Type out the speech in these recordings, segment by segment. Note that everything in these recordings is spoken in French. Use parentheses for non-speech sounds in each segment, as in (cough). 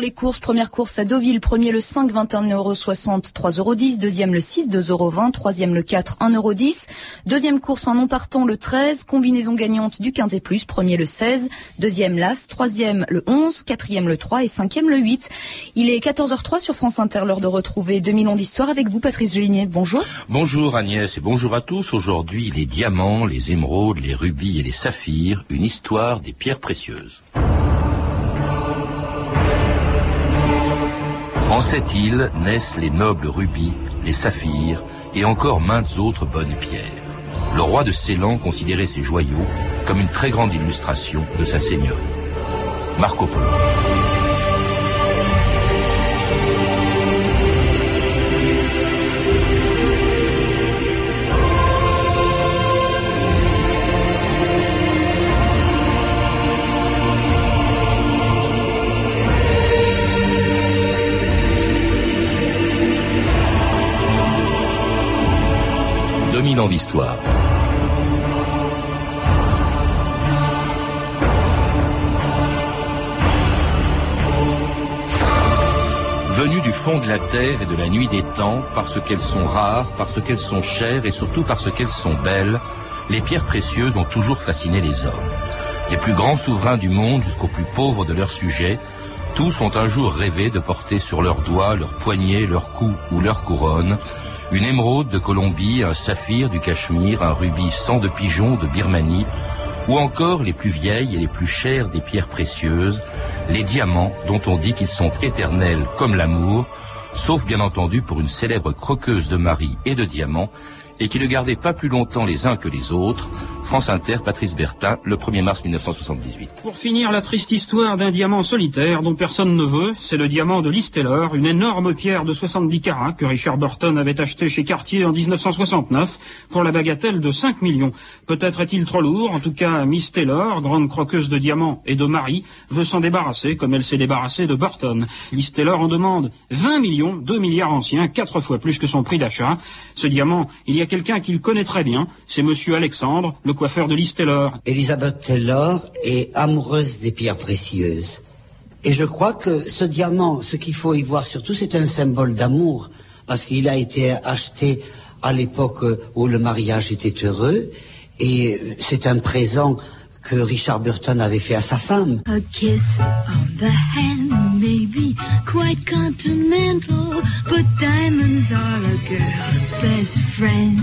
les courses. Première course à Deauville, premier le 5, 21,60 3,10 Deuxième le 6, 2,20 Troisième le 4, 1,10 Deuxième course en non partant le 13, combinaison gagnante du Quintet Plus. Premier le 16, deuxième l'As, troisième le 11, quatrième le 3 et cinquième le 8. Il est 14h03 sur France Inter, l'heure de retrouver 2000 ans d'histoire avec vous, Patrice Gélinet. Bonjour. Bonjour Agnès et bonjour à tous. Aujourd'hui, les diamants, les émeraudes, les rubis et les saphirs, une histoire des pierres précieuses. En cette île naissent les nobles rubis, les saphirs et encore maintes autres bonnes pierres. Le roi de Ceylan considérait ces joyaux comme une très grande illustration de sa seigneurie. Marco Polo. 2000 ans d'histoire. Venues du fond de la terre et de la nuit des temps, parce qu'elles sont rares, parce qu'elles sont chères et surtout parce qu'elles sont belles, les pierres précieuses ont toujours fasciné les hommes. Les plus grands souverains du monde jusqu'aux plus pauvres de leurs sujets, tous ont un jour rêvé de porter sur leurs doigts, leurs poignets, leurs cou ou leurs couronnes une émeraude de Colombie, un saphir du Cachemire, un rubis sang de pigeon de Birmanie, ou encore les plus vieilles et les plus chères des pierres précieuses, les diamants dont on dit qu'ils sont éternels comme l'amour, sauf bien entendu pour une célèbre croqueuse de Marie et de diamants, et qui ne gardaient pas plus longtemps les uns que les autres, France Inter, Patrice Bertin, le 1er mars 1978. Pour finir, la triste histoire d'un diamant solitaire dont personne ne veut, c'est le diamant de Listeller, une énorme pierre de 70 carats que Richard Burton avait acheté chez Cartier en 1969 pour la bagatelle de 5 millions. Peut-être est-il trop lourd, en tout cas Miss Taylor, grande croqueuse de diamants et de Marie, veut s'en débarrasser comme elle s'est débarrassée de Burton. Listeller en demande 20 millions, 2 milliards anciens, 4 fois plus que son prix d'achat. Ce diamant, il y a quelqu'un qui le connaît très bien, c'est monsieur Alexandre, le coiffeur de Liz Taylor. Elizabeth Taylor est amoureuse des pierres précieuses. Et je crois que ce diamant, ce qu'il faut y voir surtout, c'est un symbole d'amour, parce qu'il a été acheté à l'époque où le mariage était heureux, et c'est un présent que Richard Burton avait fait à sa femme. A kiss on the hand may be quite continental, but diamonds are a girl's best friend.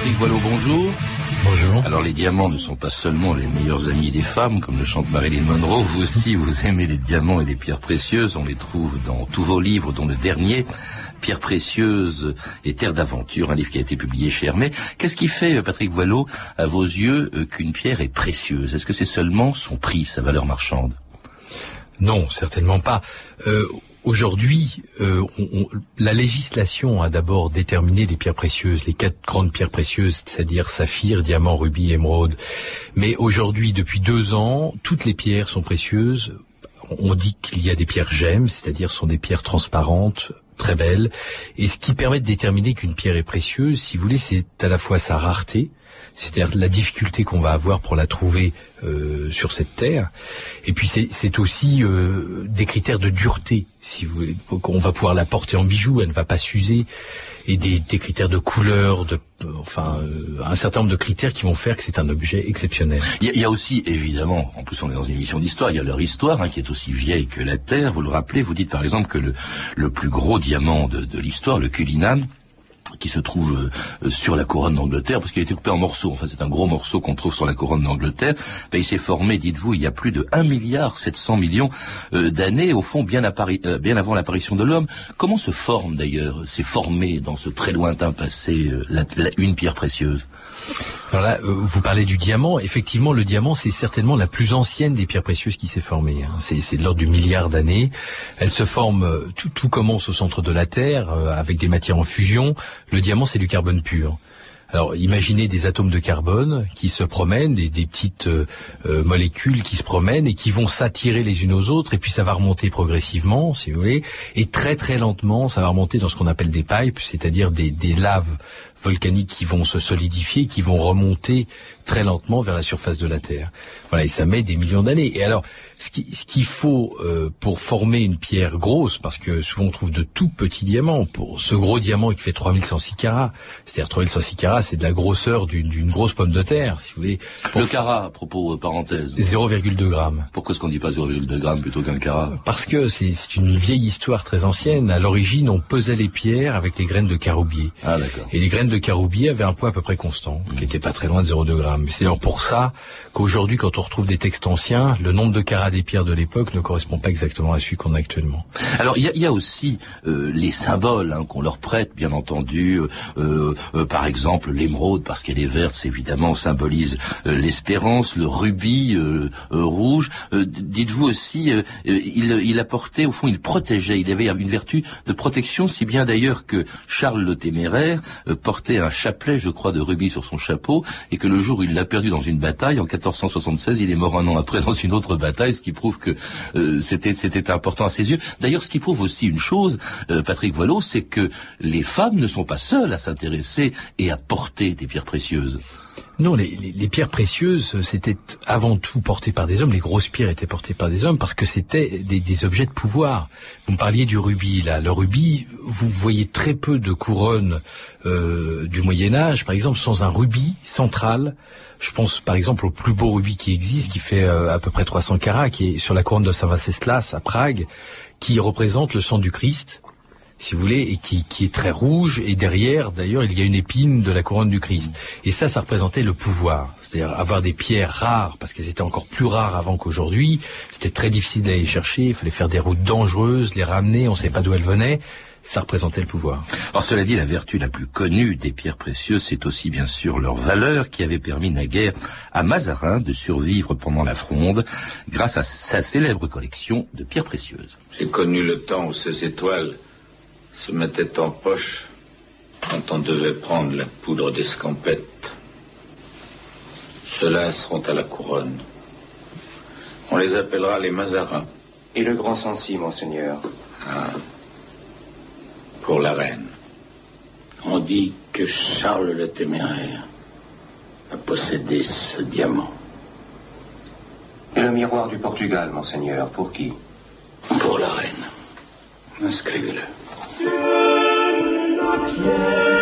Patrick Voileau, bonjour. Bonjour. Alors les diamants ne sont pas seulement les meilleurs amis des femmes, comme le chante Marilyn Monroe, vous aussi vous aimez les diamants et les pierres précieuses, on les trouve dans tous vos livres, dont le dernier, Pierres précieuses et terres d'aventure, un livre qui a été publié chez Hermès. Qu'est-ce qui fait, Patrick Voileau, à vos yeux, euh, qu'une pierre est précieuse? Est-ce que c'est seulement son prix, sa valeur marchande? Non, certainement pas. Euh, Aujourd'hui, euh, la législation a d'abord déterminé les pierres précieuses, les quatre grandes pierres précieuses, c'est-à-dire saphir, diamant, rubis, émeraude. Mais aujourd'hui, depuis deux ans, toutes les pierres sont précieuses. On dit qu'il y a des pierres gemmes, c'est-à-dire sont des pierres transparentes, très belles. Et ce qui permet de déterminer qu'une pierre est précieuse, si vous voulez, c'est à la fois sa rareté, c'est-à-dire la difficulté qu'on va avoir pour la trouver euh, sur cette terre. Et puis c'est aussi euh, des critères de dureté, si vous voulez. On va pouvoir la porter en bijou, elle ne va pas s'user. Et des, des, critères de couleur, de, enfin, euh, un certain nombre de critères qui vont faire que c'est un objet exceptionnel. Il y, a, il y, a aussi, évidemment, en plus on est dans une émission d'histoire, il y a leur histoire, hein, qui est aussi vieille que la Terre. Vous le rappelez, vous dites par exemple que le, le plus gros diamant de, de l'histoire, le Cullinan, qui se trouve euh, sur la couronne d'Angleterre, parce qu'il a été coupé en morceaux. Enfin, c'est un gros morceau qu'on trouve sur la couronne d'Angleterre. Ben, il s'est formé, dites-vous, il y a plus de 1 milliard 700 millions euh, d'années, au fond, bien, euh, bien avant l'apparition de l'homme. Comment se forme d'ailleurs, s'est formé dans ce très lointain passé, une pierre précieuse? Alors là, euh, vous parlez du diamant. Effectivement, le diamant, c'est certainement la plus ancienne des pierres précieuses qui s'est formée. Hein. C'est de l'ordre du milliard d'années. Elle se forme, euh, tout, commence au centre de la Terre, euh, avec des matières en fusion. Le diamant, c'est du carbone pur. Alors imaginez des atomes de carbone qui se promènent, des, petites molécules qui se promènent et qui vont s'attirer les unes aux autres, et puis ça va remonter progressivement, si vous voulez, et très très lentement, ça va remonter dans ce qu'on appelle des pipes, c'est-à-dire des laves volcaniques qui vont se solidifier, qui vont remonter très lentement vers la surface de la Terre. Voilà, et ça met des millions d'années. Et alors, ce qu'il ce faut euh, pour former une pierre grosse, parce que souvent on trouve de tout petits diamants, pour ce gros diamant qui fait 3106 carats, c'est-à-dire 3106 carats, c'est de la grosseur d'une grosse pomme de terre, si vous voulez. le carat, à propos, euh, parenthèse. 0,2 grammes. Pourquoi est-ce qu'on dit pas 0,2 grammes plutôt qu'un carat? Parce que c'est une vieille histoire très ancienne. À l'origine, on pesait les pierres avec les graines de caroubier. Ah d'accord. Et les graines de caroubier avaient un poids à peu près constant, qui était pas très loin de 0,2 grammes. C'est alors pour ça qu'aujourd'hui, quand on retrouve des textes anciens, le nombre de carats des pierres de l'époque ne correspond pas exactement à celui qu'on a actuellement. Alors il y a, aussi euh, les symboles hein, qu'on leur prête, bien entendu. Euh, euh, par exemple, l'émeraude, parce qu'elle est verte, évidemment symbolise l'espérance. Le rubis rouge. Dites-vous aussi, il, il apportait, au fond, il protégeait. Il avait une vertu de protection, si bien d'ailleurs que Charles le Téméraire portait un chapelet, je crois, de rubis sur son chapeau, et que le jour où il l'a perdu dans une bataille, en 1476, il est mort un an après dans une autre bataille, ce qui prouve que euh, c'était important à ses yeux. D'ailleurs, ce qui prouve aussi une chose, euh, Patrick Voilot, c'est que les femmes ne sont pas seules à s'intéresser et à porter des pierres précieuses. Non, les, les, pierres précieuses, c'était avant tout porté par des hommes. Les grosses pierres étaient portées par des hommes parce que c'était des, des, objets de pouvoir. Vous me parliez du rubis, là. Le rubis, vous voyez très peu de couronnes euh, du Moyen Âge, par exemple, sans un rubis central. Je pense par exemple au plus beau rubis qui existe, qui fait euh, à peu près 300 carats, qui est sur la couronne de Saint Venceslas à Prague, qui représente le sang du Christ si vous voulez, et qui, qui, est très rouge. Et derrière, d'ailleurs, il y a une épine de la couronne du Christ. Et ça, ça représentait le pouvoir. C'est-à-dire avoir des pierres rares, parce qu'elles étaient encore plus rares avant qu'aujourd'hui. C'était très difficile d'aller chercher. Il fallait faire des routes dangereuses, les ramener. On ne savait pas d'où elles venaient ça représentait le pouvoir. Alors cela dit, la vertu la plus connue des pierres précieuses, c'est aussi bien sûr leur valeur qui avait permis naguère à Mazarin de survivre pendant la fronde grâce à sa célèbre collection de pierres précieuses. J'ai connu le temps où ces étoiles se mettait en poche quand on devait prendre la poudre d'escampette. Ceux-là seront à la couronne. On les appellera les Mazarins. Et le grand Sancy, monseigneur ah. Pour la reine. On dit que Charles le Téméraire a possédé ce diamant. Et le miroir du Portugal, monseigneur, pour qui? Pour la reine. Inscrivez-le. Yeah.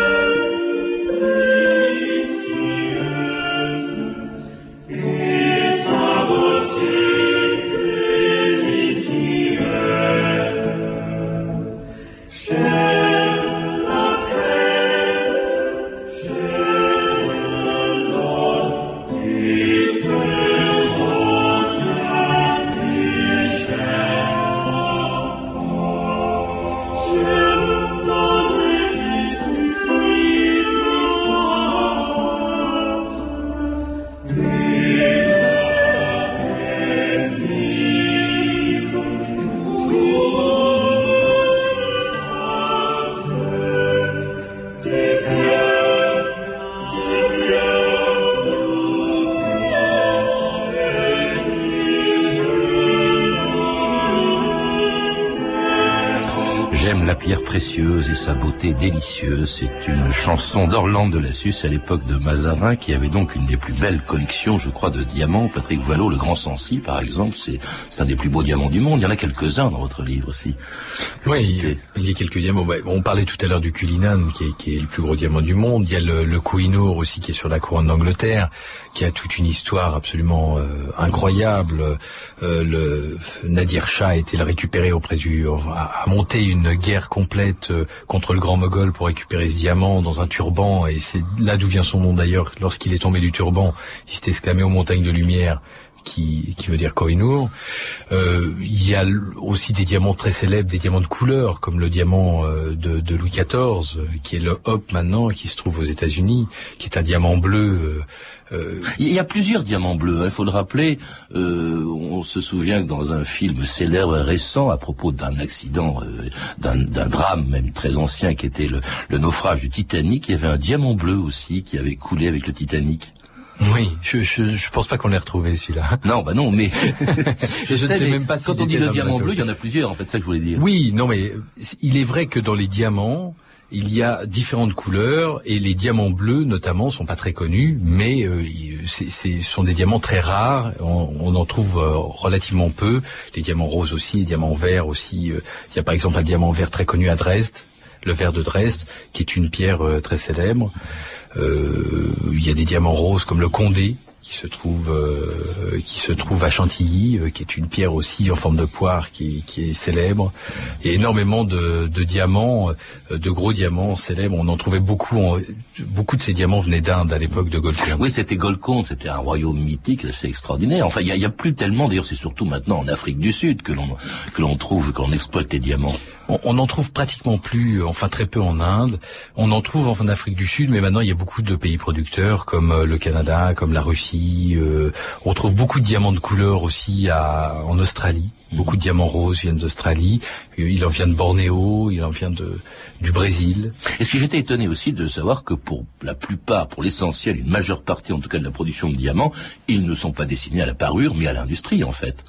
Et sa beauté délicieuse. C'est une chanson d'Orlande de la Suisse à l'époque de Mazarin qui avait donc une des plus belles collections, je crois, de diamants. Patrick Voilot, le Grand Sancy, par exemple, c'est un des plus beaux diamants du monde. Il y en a quelques-uns dans votre livre aussi. Oui, il y a quelques diamants. On parlait tout à l'heure du Cullinan, qui est, qui est, le plus gros diamant du monde. Il y a le, le Kohinoor aussi, qui est sur la couronne d'Angleterre, qui a toute une histoire absolument euh, incroyable. Euh, le Nadir Shah a été le récupérer auprès du, a, monté une guerre complète euh, contre le grand mogol pour récupérer ce diamant dans un turban, et c'est là d'où vient son nom d'ailleurs. Lorsqu'il est tombé du turban, il s'est exclamé aux montagnes de lumière. Qui, qui veut dire Kohinoor. Euh, il y a aussi des diamants très célèbres, des diamants de couleur, comme le diamant euh, de, de Louis XIV, euh, qui est le Hop maintenant, qui se trouve aux États-Unis, qui est un diamant bleu euh, il y a plusieurs diamants bleus. Hein. Il faut le rappeler. Euh, on se souvient que dans un film célèbre récent, à propos d'un accident, euh, d'un drame même très ancien, qui était le, le, naufrage du Titanic, il y avait un diamant bleu aussi qui avait coulé avec le Titanic. Oui, je, je, je pense pas qu'on l'ait retrouvé celui-là. Non, bah non, mais (laughs) je, ne sais, même pas. quand on dit le diamant bleu, il y en a plusieurs. En fait, c'est ça que je voulais dire. Oui, non, mais il est vrai que dans les diamants, il y a différentes couleurs et les diamants bleus notamment sont pas très connus, mais euh, ce sont des diamants très rares. On, en trouve euh, relativement peu. Les diamants roses aussi, les diamants verts aussi. Euh, il y a par exemple un diamant vert très connu à Dresde, le verre de Dresde, qui est une pierre très célèbre. il y a des diamants roses comme le Condé, qui se trouve euh, qui se trouve à Chantilly, euh, qui est une pierre aussi en forme de poire qui, qui est célèbre. Il y a énormément de, de diamants, euh, de gros diamants célèbres. On en trouvait beaucoup. En, beaucoup de ces diamants venaient d'Inde à l'époque de Golconde. Oui, c'était Golconde, c'était un royaume mythique, c'est extraordinaire. Enfin, il y a, y a, plus tellement. D'ailleurs, c'est surtout maintenant en Afrique du Sud que l'on que l'on trouve, que l'on exploite les diamants. On n'en trouve pratiquement plus, enfin très peu en Inde. On en trouve en Afrique du Sud, mais maintenant il y a beaucoup de pays producteurs comme le Canada, comme la Russie euh, on trouve beaucoup de diamants de couleur aussi à, en Australie. Beaucoup de diamants roses viennent d'Australie. Euh, il en vient de Bornéo, il en vient de, du Brésil. Et ce que j'étais étonné aussi de savoir que pour la plupart, pour l'essentiel, une majeure partie en tout cas de la production de diamants, ils ne sont pas destinés à la parure, mais à l'industrie en fait.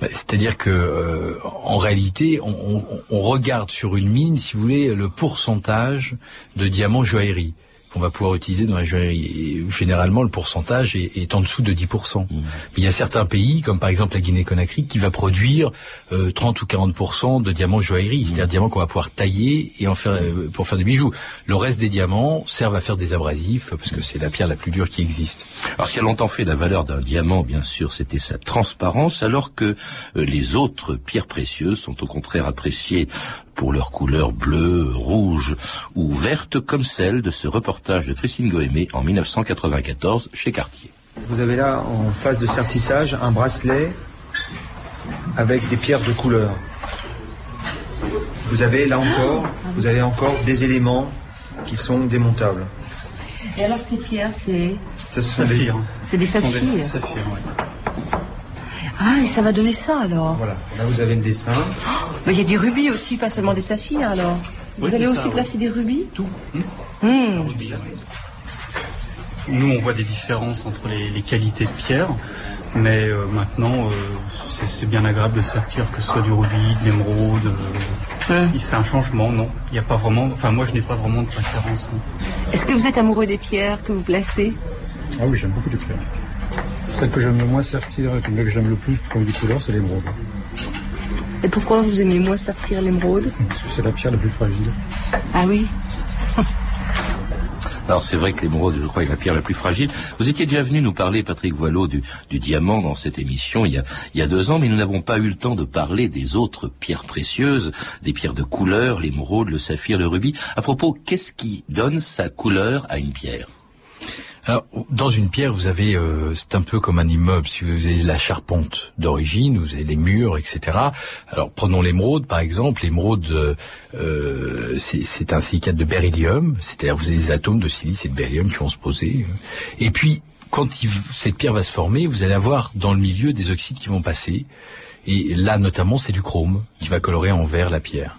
Bah, c'est-à-dire que euh, en réalité, on, on, regarde sur une mine, si vous voulez, le pourcentage de diamants joaillerie qu'on va pouvoir utiliser dans la joaillerie. Et généralement, le pourcentage est, en dessous de 10%. Mmh. Mais il y a certains pays, comme par exemple la Guinée-Conakry, qui va produire 30 euh, ou 40% de diamants joaillerie, c'est-à-dire mmh. diamants qu'on va pouvoir tailler et en faire euh, pour faire des bijoux. Le reste des diamants servent à faire des abrasifs parce que c'est la pierre la plus dure qui existe. Alors ce qui a longtemps fait la valeur d'un diamant, bien sûr, c'était sa transparence, alors que euh, les autres pierres précieuses sont au contraire appréciées pour leur couleur bleue, rouge ou verte comme celle de ce reportage de Christine Goémé en 1994 chez Cartier. Vous avez là en phase de sertissage un bracelet avec des pierres de couleur. Vous avez là encore, vous avez encore des éléments qui sont démontables. Et alors ces pierres, c'est Ce sont des... C'est des saphirs. Ah, et ça va donner ça alors. Voilà, là vous avez le dessin. Mais il y a des rubis aussi, pas seulement des saphirs alors. vous allez aussi placer des rubis Tout. Hmm. Nous, on voit des différences entre les, qualités de pierre, mais euh, maintenant, euh, c'est bien agréable de sortir que ce soit du rubis, de l'émeraude. Euh, si c'est un changement, non. Il n'y a pas vraiment. Enfin, moi, je n'ai pas vraiment de préférence. Hein. Est-ce que vous êtes amoureux des pierres que vous placez? Ah oui, j'aime beaucoup les pierres. Celle que j'aime le moins sortir, celle que j'aime le plus pour les couleurs, c'est l'émeraude. Et pourquoi vous aimez moins sortir l'émeraude? Parce que c'est la pierre la plus fragile. Ah oui? (laughs) Alors c'est vrai que l'émeraude, je crois, est la pierre la plus fragile. Vous étiez déjà venu nous parler, Patrick Voileau, du, diamant dans cette émission il y, a, il y a deux ans, mais nous n'avons pas eu le temps de parler des autres pierres précieuses, des pierres de couleur, l'émeraude, le saphir, le rubis. À propos, qu'est-ce qui donne sa couleur à une pierre? Alors, dans une pierre, vous avez, euh, c'est un peu comme un immeuble. Si vous avez la charpente d'origine, vous avez les murs, etc. Alors, prenons l'émeraude, par exemple. L'émeraude, euh, euh c'est un silicate de beryllium, c'est-à-dire vous avez des atomes de silice et de beryllium qui vont se poser. Et puis, quand cette pierre va se former, vous allez avoir dans le milieu des oxydes qui vont passer. Et là, notamment, c'est du chrome qui va colorer en vert la pierre.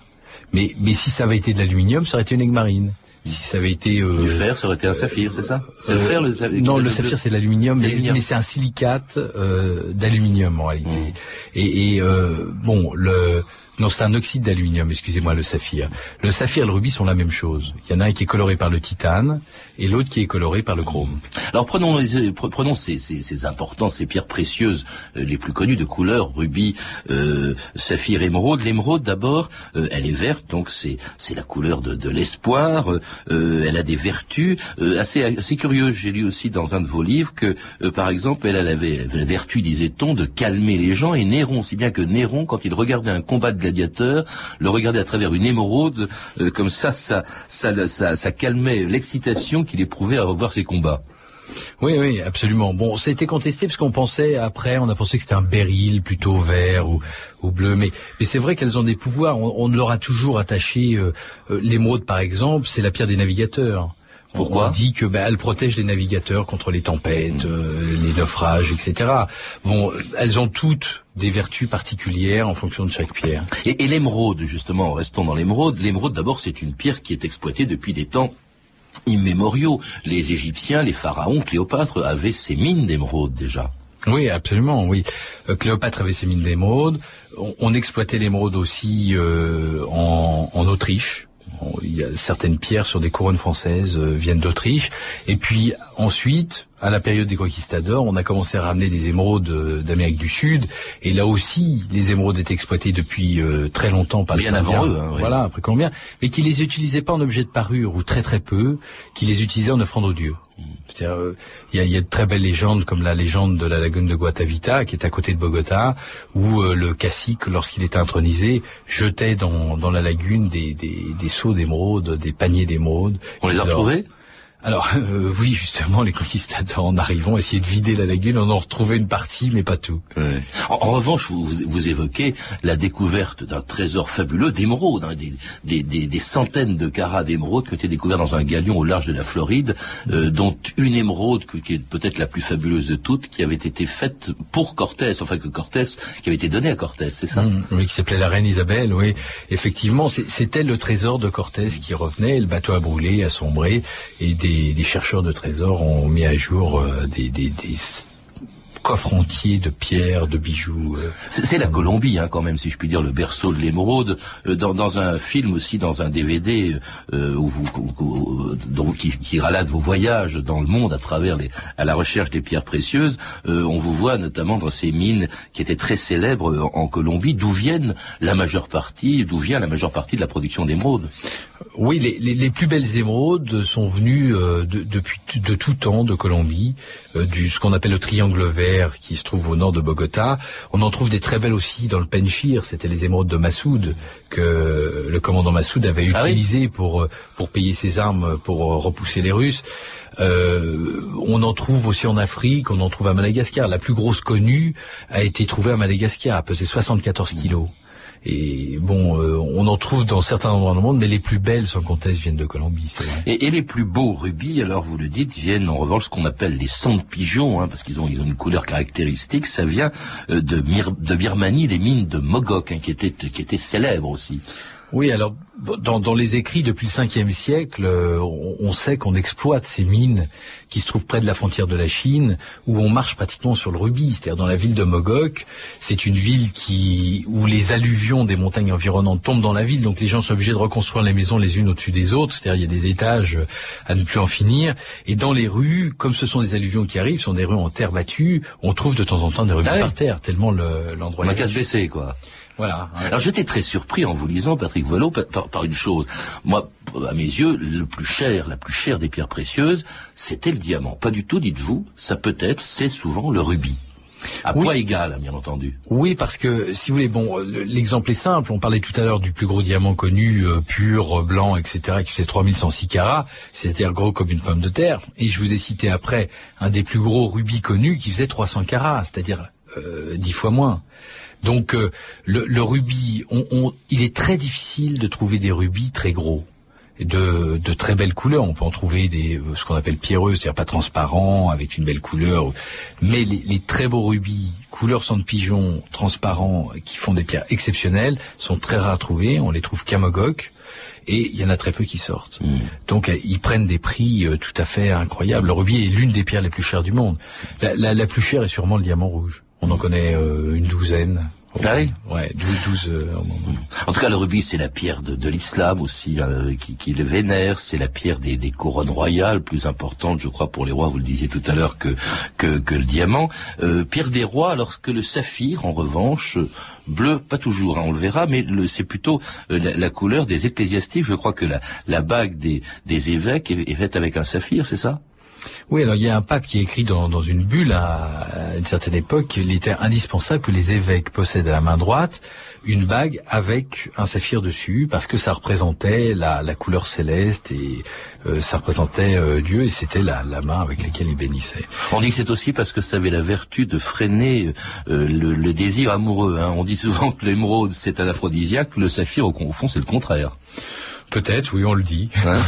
Mais, mais si ça avait été de l'aluminium, ça aurait été une marine. Si ça avait été euh, du fer, ça aurait été un saphir, c'est ça C'est le fer, le saphir Non, le saphir c'est l'aluminium, mais, c'est un silicate euh, d'aluminium en réalité. Mmh. Et, et euh, bon, le non, c'est un oxyde d'aluminium, excusez-moi, le saphir. Le saphir et le rubis sont la même chose. Il y en a un qui est coloré par le titane et l'autre qui est coloré par le chrome. Alors prenons, prenons ces, ces, ces importants, ces pierres précieuses euh, les plus connues de couleur, rubis, euh, saphir, émeraude. L'émeraude d'abord, euh, elle est verte, donc c'est la couleur de, de l'espoir. elle a des vertus assez assez curieuses. J'ai lu aussi dans un de vos livres que, par exemple, elle, avait la vertu, disait-on, de calmer les gens. Et Néron, si bien que Néron, quand il regardait un combat de gladiateur, le regarder à travers une émeraude, euh, comme ça, ça, ça, ça, ça calmait l'excitation qu'il éprouvait à revoir ses combats. Oui, oui, absolument. Bon, c'était contesté parce qu'on pensait après, on a pensé que c'était un béryl plutôt vert ou, ou bleu, mais, mais c'est vrai qu'elles ont des pouvoirs. On, on leur a toujours attaché euh, euh, l'émeraude, par exemple, c'est la pierre des navigateurs. Pourquoi On dit que bah, elle protège les navigateurs contre les tempêtes, euh, les naufrages, etc. Bon, elles ont toutes des vertus particulières en fonction de chaque pierre. Et, et l'émeraude, justement, restons dans l'émeraude. L'émeraude, d'abord, c'est une pierre qui est exploitée depuis des temps immémoriaux. Les Égyptiens, les pharaons, Cléopâtre avaient ces mines d'émeraude déjà. Oui, absolument, oui. Euh, Cléopâtre avait ses mines d'émeraude. On, on exploitait l'émeraude aussi euh, en, en Autriche. Il y a certaines pierres sur des couronnes françaises euh, viennent d'Autriche. Et puis ensuite, à la période des conquistadors, on a commencé à ramener des émeraudes euh, d'Amérique du Sud. Et là aussi, les émeraudes étaient exploitées depuis euh, très longtemps par Bien les avant eux, hein, oui. Voilà, après combien Mais qui les utilisaient pas en objet de parure ou très très peu, qui les utilisaient en offrande aux dieux. Euh, il y, a, y a de très belles légendes comme la légende de la lagune de Guatavita, qui est à côté de Bogota, où euh, le cacique, lorsqu'il était intronisé, jetait dans, dans la lagune des, des, des seaux d'émeraude, des paniers d'émeraude. On les a retrouvés? Alors (laughs) euh, oui, justement, les conquistadors en arrivant, essayaient de vider la lagune, on en retrouvait une partie, mais pas tout. Ouais. En, en revanche, vous, vous, évoquez la découverte d'un trésor fabuleux d'émeraudes, hein, des, des, des, des centaines de carats d'émeraudes qui ont été découverts dans un galion au large de la Floride, euh, dont une émeraude qui est peut-être la plus fabuleuse de toutes, qui avait été faite pour Cortés, enfin que Cortés, qui avait été donnée à Cortés, c'est ça? Mm, oui, qui s'appelait la reine Isabelle, oui. Effectivement, c'était le trésor de Cortés qui revenait, le bateau a brûlé, a sombré, et des, des chercheurs de trésors ont mis à jour euh, des, entiers de pierres, de bijoux. euh. C'est la Colombie, hein, quand même, si je puis dire, le berceau de l'émeraude. Euh, Dans, dans un film aussi, dans un DVD, euh, où vous, où- où- qui, qui relate vos voyages dans le monde à travers les, à la recherche des pierres précieuses, euh, on vous voit notamment dans ces mines qui étaient très célèbres en Colombie, d'où viennent la majeure partie, d'où vient la majeure partie de la production d'émeraude. Oui, les, les, les plus belles émeraudes sont venues de, depuis de tout temps de Colombie, du ce qu'on appelle le triangle vert qui se trouve au nord de Bogota. On en trouve des très belles aussi dans le Penchir, c'était les émeraudes de Massoud que le commandant Massoud avait Ah oui utilisé pour pour payer ses armes pour repousser les Russes. Euh, on en trouve aussi en Afrique, on en trouve à Madagascar. La plus grosse connue a été trouvée à Madagascar, pesait 74 kilos. Et bon, euh, on en trouve dans certains endroits le monde, mais les plus belles, sans conteste, viennent de Colombie. Et, les plus beaux rubis, alors vous le dites, viennent en revanche ce qu'on appelle les sangs de pigeons, hein, parce qu'ils ont, ils ont une couleur caractéristique. Ça vient euh, de, de Birmanie, des mines de Mogok, hein, qui étaient qui étaient célèbres aussi. Oui, alors dans, dans les écrits depuis le 5e siècle, euh, on, on sait qu'on exploite ces mines qui se trouvent près de la frontière de la Chine, où on marche pratiquement sur le rubis. C'est-à-dire dans la ville de Mogok, c'est une ville qui où les alluvions des montagnes environnantes tombent dans la ville, donc les gens sont obligés de reconstruire les maisons les unes au-dessus des autres. C'est-à-dire il y a des étages à ne plus en finir. Et dans les rues, comme ce sont des alluvions qui arrivent, ce sont des rues en terre battue, on trouve de temps en temps des rubis Ah par terre, tellement le- l'endroit. On a est qu'à se riche. baisser, quoi. Voilà. Alors j'étais très surpris en vous lisant, Patrick Volo, par, par- par une chose. Moi, à mes yeux, le plus cher, la plus chère des pierres précieuses, c'était le diamant. Pas du tout, dites-vous. Ça peut être, c'est souvent le rubis. À Oui. poids égal, bien entendu. Oui, parce que si vous voulez, bon, le- l'exemple est simple. On parlait tout à l'heure du plus gros diamant connu, euh, pur, euh, blanc, etc., qui faisait 3106 carats, c'est-à-dire gros comme une pomme de terre. Et je vous ai cité après un des plus gros rubis connus qui faisait 300 carats, c'est-à-dire euh, dix fois moins. Donc euh, le, le rubis, on, on- il est très difficile de trouver des rubis très gros. De, de très belles couleurs. On peut en trouver des euh, ce qu'on appelle pierreux, c'est-à-dire pas transparents, avec une belle couleur. Mais les, les très beaux rubis, couleur sang de pigeon, transparents, qui font des pierres exceptionnelles, sont très rares à trouver. On les trouve qu'à Mogok. Et il y en a très peu qui sortent. Donc euh, ils prennent des prix euh, tout à fait incroyables. Le rubis est l'une des pierres les plus chères du monde. La, la, la plus chère est sûrement le diamant rouge. On en connaît euh, une douzaine. Ah oui Ouais, 12, 12 euh. En tout cas, le rubis, c'est la pierre de, de l'islam aussi, hein, qui, qui le vénère. C'est la pierre des, des couronnes royales, plus importante, je crois, pour les rois. Vous le disiez tout à l'heure que, que que le diamant. Euh, pierre des rois, alors que le saphir, en revanche, euh, bleu, pas toujours, hein, on le verra, mais le- c'est plutôt euh, la, la couleur des ecclésiastiques. Je crois que la, la bague des, des évêques est, est faite avec un saphir, c'est ça? Oui, alors il y a un pape qui écrit dans, dans une bulle à, une certaine époque qu'il était indispensable que les évêques possèdent à la main droite une bague avec un saphir dessus parce que ça représentait la, la couleur céleste et euh, ça représentait euh, Dieu et c'était la, la main avec laquelle il bénissait. On dit que c'est aussi parce que ça avait la vertu de freiner euh, le, le désir amoureux. hein. On dit souvent que l'émeraude c'est un aphrodisiaque, le saphir au fond c'est le contraire. Peut-être, oui, on le dit. Hein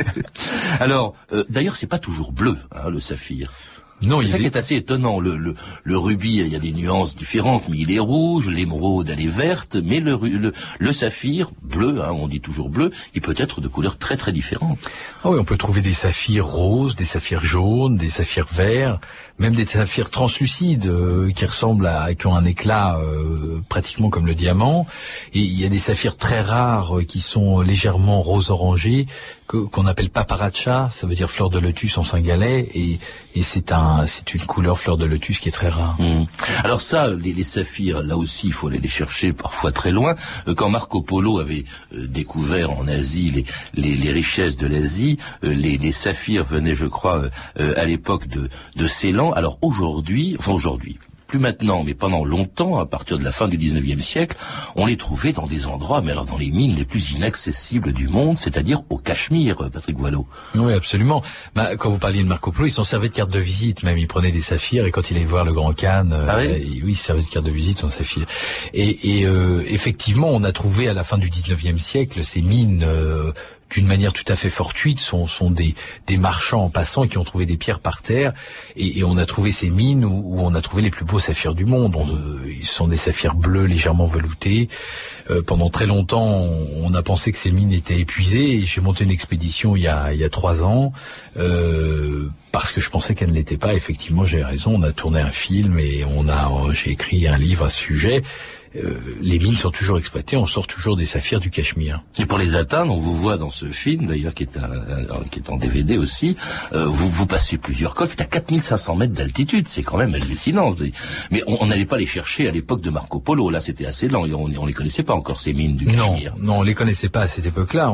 (laughs) Alors, euh, d'ailleurs, c'est pas toujours bleu, hein, le saphir. Non, c'est il ça qui est- assez étonnant. Le, le, le rubis, il y a des nuances différentes, mais il est rouge, l'émeraude, elle est verte, mais le, le, le saphir, bleu, hein, on dit toujours bleu, il peut être de couleurs très très différentes. Ah oui, on peut trouver des saphirs roses, des saphirs jaunes, des saphirs verts, même des saphirs translucides euh, qui ressemblent à, qui ont un éclat euh, pratiquement comme le diamant. Et il y a des saphirs très rares euh, qui sont légèrement rose orangé, qu'on appelle paparacha, ça veut dire fleur de lotus en singalais, et, et c'est un, c'est une couleur fleur de lotus qui est très rare. Hmm. Alors ça, les, les saphirs, là aussi, il faut aller les chercher parfois très loin. Quand Marco Polo avait découvert en Asie les, les, richesses de l'Asie, les, les saphirs venaient, je crois, à l'époque de, de Ceylan. Alors aujourd'hui, enfin aujourd'hui, plus maintenant, mais pendant longtemps, à partir de la fin du 19e siècle, on les trouvait dans des endroits, mais alors dans les mines les plus inaccessibles du monde, c'est-à-dire au Cachemire, euh, Patrick Boileau. Oui, absolument. Bah, quand vous parliez de Marco Polo, ils s'en servaient de carte de visite, même. Il prenait des saphirs et quand il allait voir le Grand Khan, euh, Ah oui il- oui, il servait de carte de visite en saphir. Et, et, euh, effectivement, on a trouvé à la fin du 19e siècle ces mines. euh, d'une manière tout à fait fortuite, sont, sont des, marchands en passant qui ont trouvé des pierres par terre, et, on a trouvé ces mines où, on a trouvé les plus beaux saphirs du monde. On, euh, ils sont des saphirs bleus légèrement veloutés. Euh, pendant très longtemps, on, a pensé que ces mines étaient épuisées. J'ai monté une expédition il y a, il y a trois ans euh, parce que je pensais qu'elle ne l'était pas. Effectivement, j'ai raison. On a tourné un film et on a, j'ai écrit un livre à ce sujet. Euh, les mines sont toujours exploitées. On sort toujours des saphirs du Cachemire. Et pour les atteindre, on vous voit dans ce film, d'ailleurs, qui est un, un- qui est en DVD aussi, euh, vous, vous passez plusieurs cols, c'est à 4500 mètres d'altitude, c'est quand même hallucinant. Mais on n'allait pas les chercher à l'époque de Marco Polo, là c'était assez lent, et on, on les connaissait pas encore, ces mines du Non, Cachemire. non, on les connaissait pas à cette époque-là.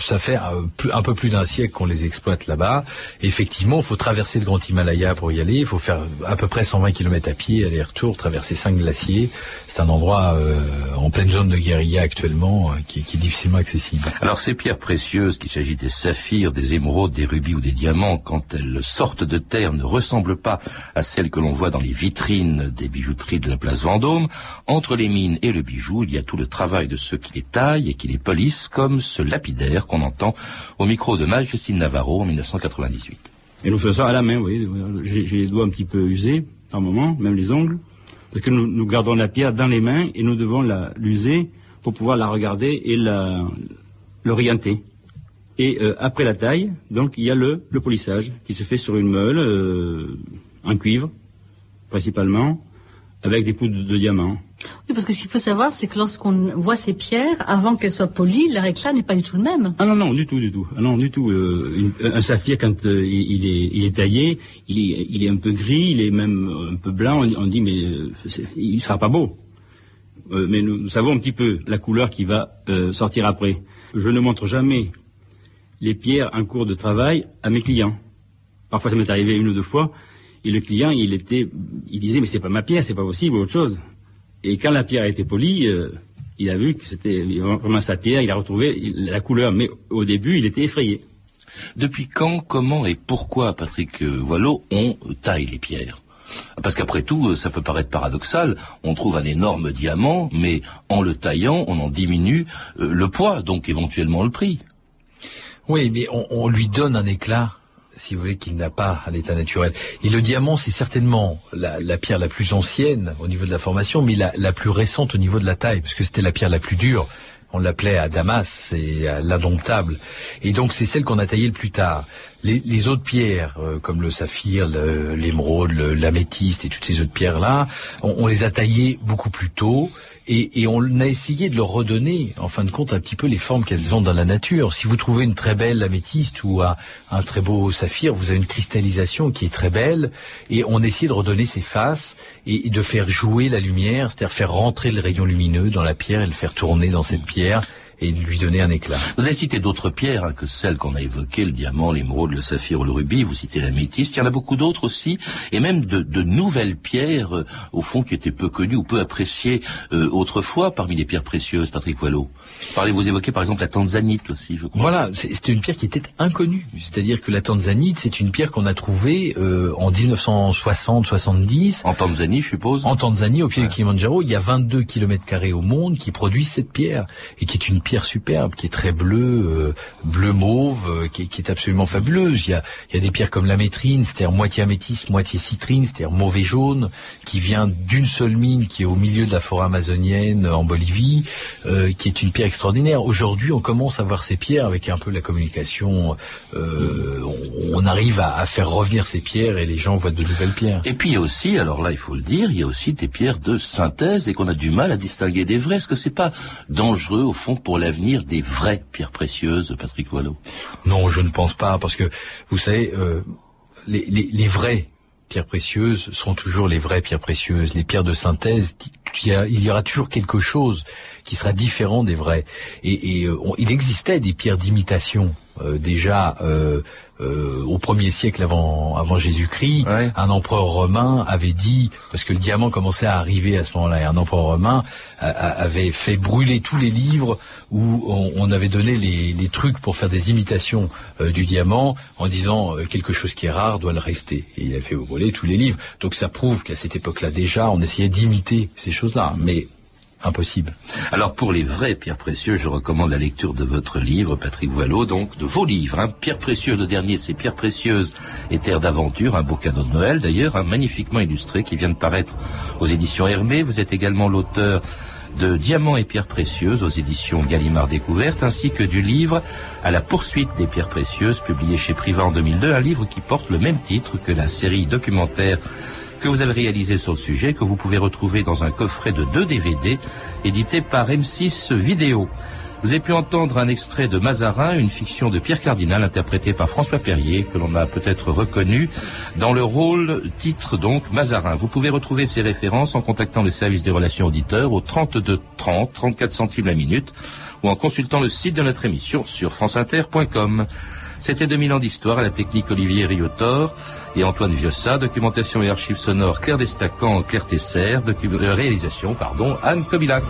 Ça fait euh, un peu plus d'un siècle qu'on les exploite là-bas. Effectivement, il faut traverser le Grand Himalaya pour y aller. Il faut faire à peu près 120 km à pied, aller-retour, traverser cinq glaciers. C'est un endroit euh, en pleine zone de guérilla actuellement euh, qui, qui est difficilement accessible. Alors ces pierres précieuses, qu'il s'agisse des saphirs, des émeraudes, des rubis ou des diamants, quand elles sortent de terre, ne ressemblent pas à celles que l'on voit dans les vitrines des bijouteries de la place Vendôme. Entre les mines et le bijou, il y a tout le travail de ceux qui les taillent et qui les polissent, comme ce lapidaire qu'on entend au micro de Marie-Christine Navarro en 1998. Et nous faisons ça à la main, oui. J'ai j'ai les doigts un petit peu usés, par moment, même les ongles. Parce que nous, nous gardons la pierre dans les mains et nous devons l'user pour pouvoir la regarder et l'orienter. Et euh, après la taille, donc il y a le, le polissage qui se fait sur une meule euh, en cuivre, principalement, avec des poudres de diamant. Oui, parce que ce qu'il faut savoir, c'est que lorsqu'on voit ces pierres, avant qu'elles soient polies, leur éclat n'est pas du tout le même. Ah non, non, du tout, du tout. Ah non, du tout. Euh, une- un saphir, quand euh, il, est, il est taillé, il est, il est un peu gris, il est même un peu blanc. On, on dit, mais euh, il sera pas beau. Mais nous, nous savons un petit peu la couleur qui va sortir après. Je ne montre jamais les pierres en cours de travail à mes clients. Parfois, ça m'est arrivé une ou deux fois, et le client, il était, il disait, mais c'est pas ma pierre, c'est pas possible, ou autre chose. Et quand la pierre a été polie, euh, il a vu que c'était vraiment sa pierre, il a retrouvé la couleur, mais au début, il était effrayé. Depuis quand, comment et pourquoi, Patrick euh, Voileau, on taille les pierres? Parce qu'après tout, euh, ça peut paraître paradoxal, on trouve un énorme diamant, mais en le taillant, on en diminue euh, le poids, donc éventuellement le prix. Oui, mais on, on lui donne un éclat, si vous voulez, qu'il n'a pas à l'état naturel. Et le diamant, c'est certainement la, la pierre la plus ancienne au niveau de la formation, mais la, la plus récente au niveau de la taille, parce que c'était la pierre la plus dure. On l'appelait à Damas, c'est l'indomptable. Et donc c'est celle qu'on a taillée le plus tard. Les, les autres pierres, euh, comme le saphir, l'émeraude, l'améthyste et toutes ces autres pierres-là, on, on les a taillées beaucoup plus tôt. Et, et on a essayé de leur redonner, en fin de compte, un petit peu les formes qu'elles ont dans la nature. Si vous trouvez une très belle améthyste ou un, un très beau saphir, vous avez une cristallisation qui est très belle. Et on essaie de redonner ses faces et, et de faire jouer la lumière, c'est-à-dire faire rentrer le rayon lumineux dans la pierre et le faire tourner dans cette pierre. Et lui donner un éclat. Vous avez cité d'autres pierres hein, que celles qu'on a évoquées, le diamant, l'émeraude, le saphir ou le rubis. Vous citez la métisse. Il y en a beaucoup d'autres aussi, et même de, de nouvelles pierres, euh, au fond, qui étaient peu connues ou peu appréciées euh, autrefois parmi les pierres précieuses. Patrick Wallot. Parlez, vous évoquez par exemple la tanzanite aussi, je crois. Voilà, c'est- c'était une pierre qui était inconnue. C'est-à-dire que la tanzanite, c'est une pierre qu'on a trouvée euh, en 1960-70. En Tanzanie, je suppose. En Tanzanie, au pied du Kilimanjaro, il y a 22 kilomètres carrés au monde qui produisent cette pierre et qui est une pierre superbe, qui est très bleue, euh, bleu mauve, euh, qui, qui est absolument fabuleuse. Il y a, il y a des pierres comme la métrine, c'est-à-dire moitié améthyste, moitié citrine, c'est-à-dire mauvais jaune, qui vient d'une seule mine qui est au milieu de la forêt amazonienne en Bolivie, euh, qui est une pierre extraordinaire. Aujourd'hui, on commence à voir ces pierres avec un peu la communication. euh, on, on arrive à, à faire revenir ces pierres et les gens voient de nouvelles pierres. Et puis aussi, alors là il faut le dire, il y a aussi des pierres de synthèse et qu'on a du mal à distinguer des vraies. Est-ce que c'est pas dangereux au fond pour l'avenir des vraies pierres précieuses, Patrick Wallot Non, je ne pense pas, parce que vous savez, euh, les, les, les vraies pierres précieuses sont toujours les vraies pierres précieuses. Les pierres de synthèse, il y, aura toujours quelque chose qui sera différent des vraies. Et, et, euh, il existait des pierres d'imitation euh, déjà euh, euh, au premier siècle avant, avant Jésus-Christ. Un empereur romain avait dit, parce que le diamant commençait à arriver à ce moment-là, et un empereur romain a- a- avait fait brûler tous les livres où on, on avait donné les, les trucs pour faire des imitations euh, du diamant en disant euh, quelque chose qui est rare doit le rester. Et il a fait brûler tous les livres. Donc ça prouve qu'à cette époque-là déjà, on essayait d'imiter ces choses-là, mais impossible. Alors pour les vraies pierres précieuses, je recommande la lecture de votre livre, Patrick Wallot, donc de vos livres. Hein. Pierres précieuses, le dernier, c'est Pierres précieuses et Terre d'aventure, un beau cadeau de Noël d'ailleurs, un magnifiquement illustré qui vient de paraître aux éditions Hermé. Vous êtes également l'auteur de Diamants et pierres précieuses aux éditions Gallimard Découverte, ainsi que du livre À la poursuite des pierres précieuses, publié chez Privat en 2002, un livre qui porte le même titre que la série documentaire que vous avez réalisé sur le sujet, que vous pouvez retrouver dans un coffret de deux DVD édité par M6 Vidéo. Vous avez pu entendre un extrait de Mazarin, une fiction de Pierre Cardinal interprétée par François Perrier, que l'on a peut-être reconnu dans le rôle titre donc Mazarin. Vous pouvez retrouver ces références en contactant le service des relations auditeurs au 32 30 34 centimes la minute ou en consultant le site de notre émission sur franceinter.com. C'était 2000 ans d'histoire à la technique Olivier Riotor et Antoine Viossa, documentation et archives sonores Claire Destacan, Claire Tesser, euh, réalisation, pardon, Anne Kobilac.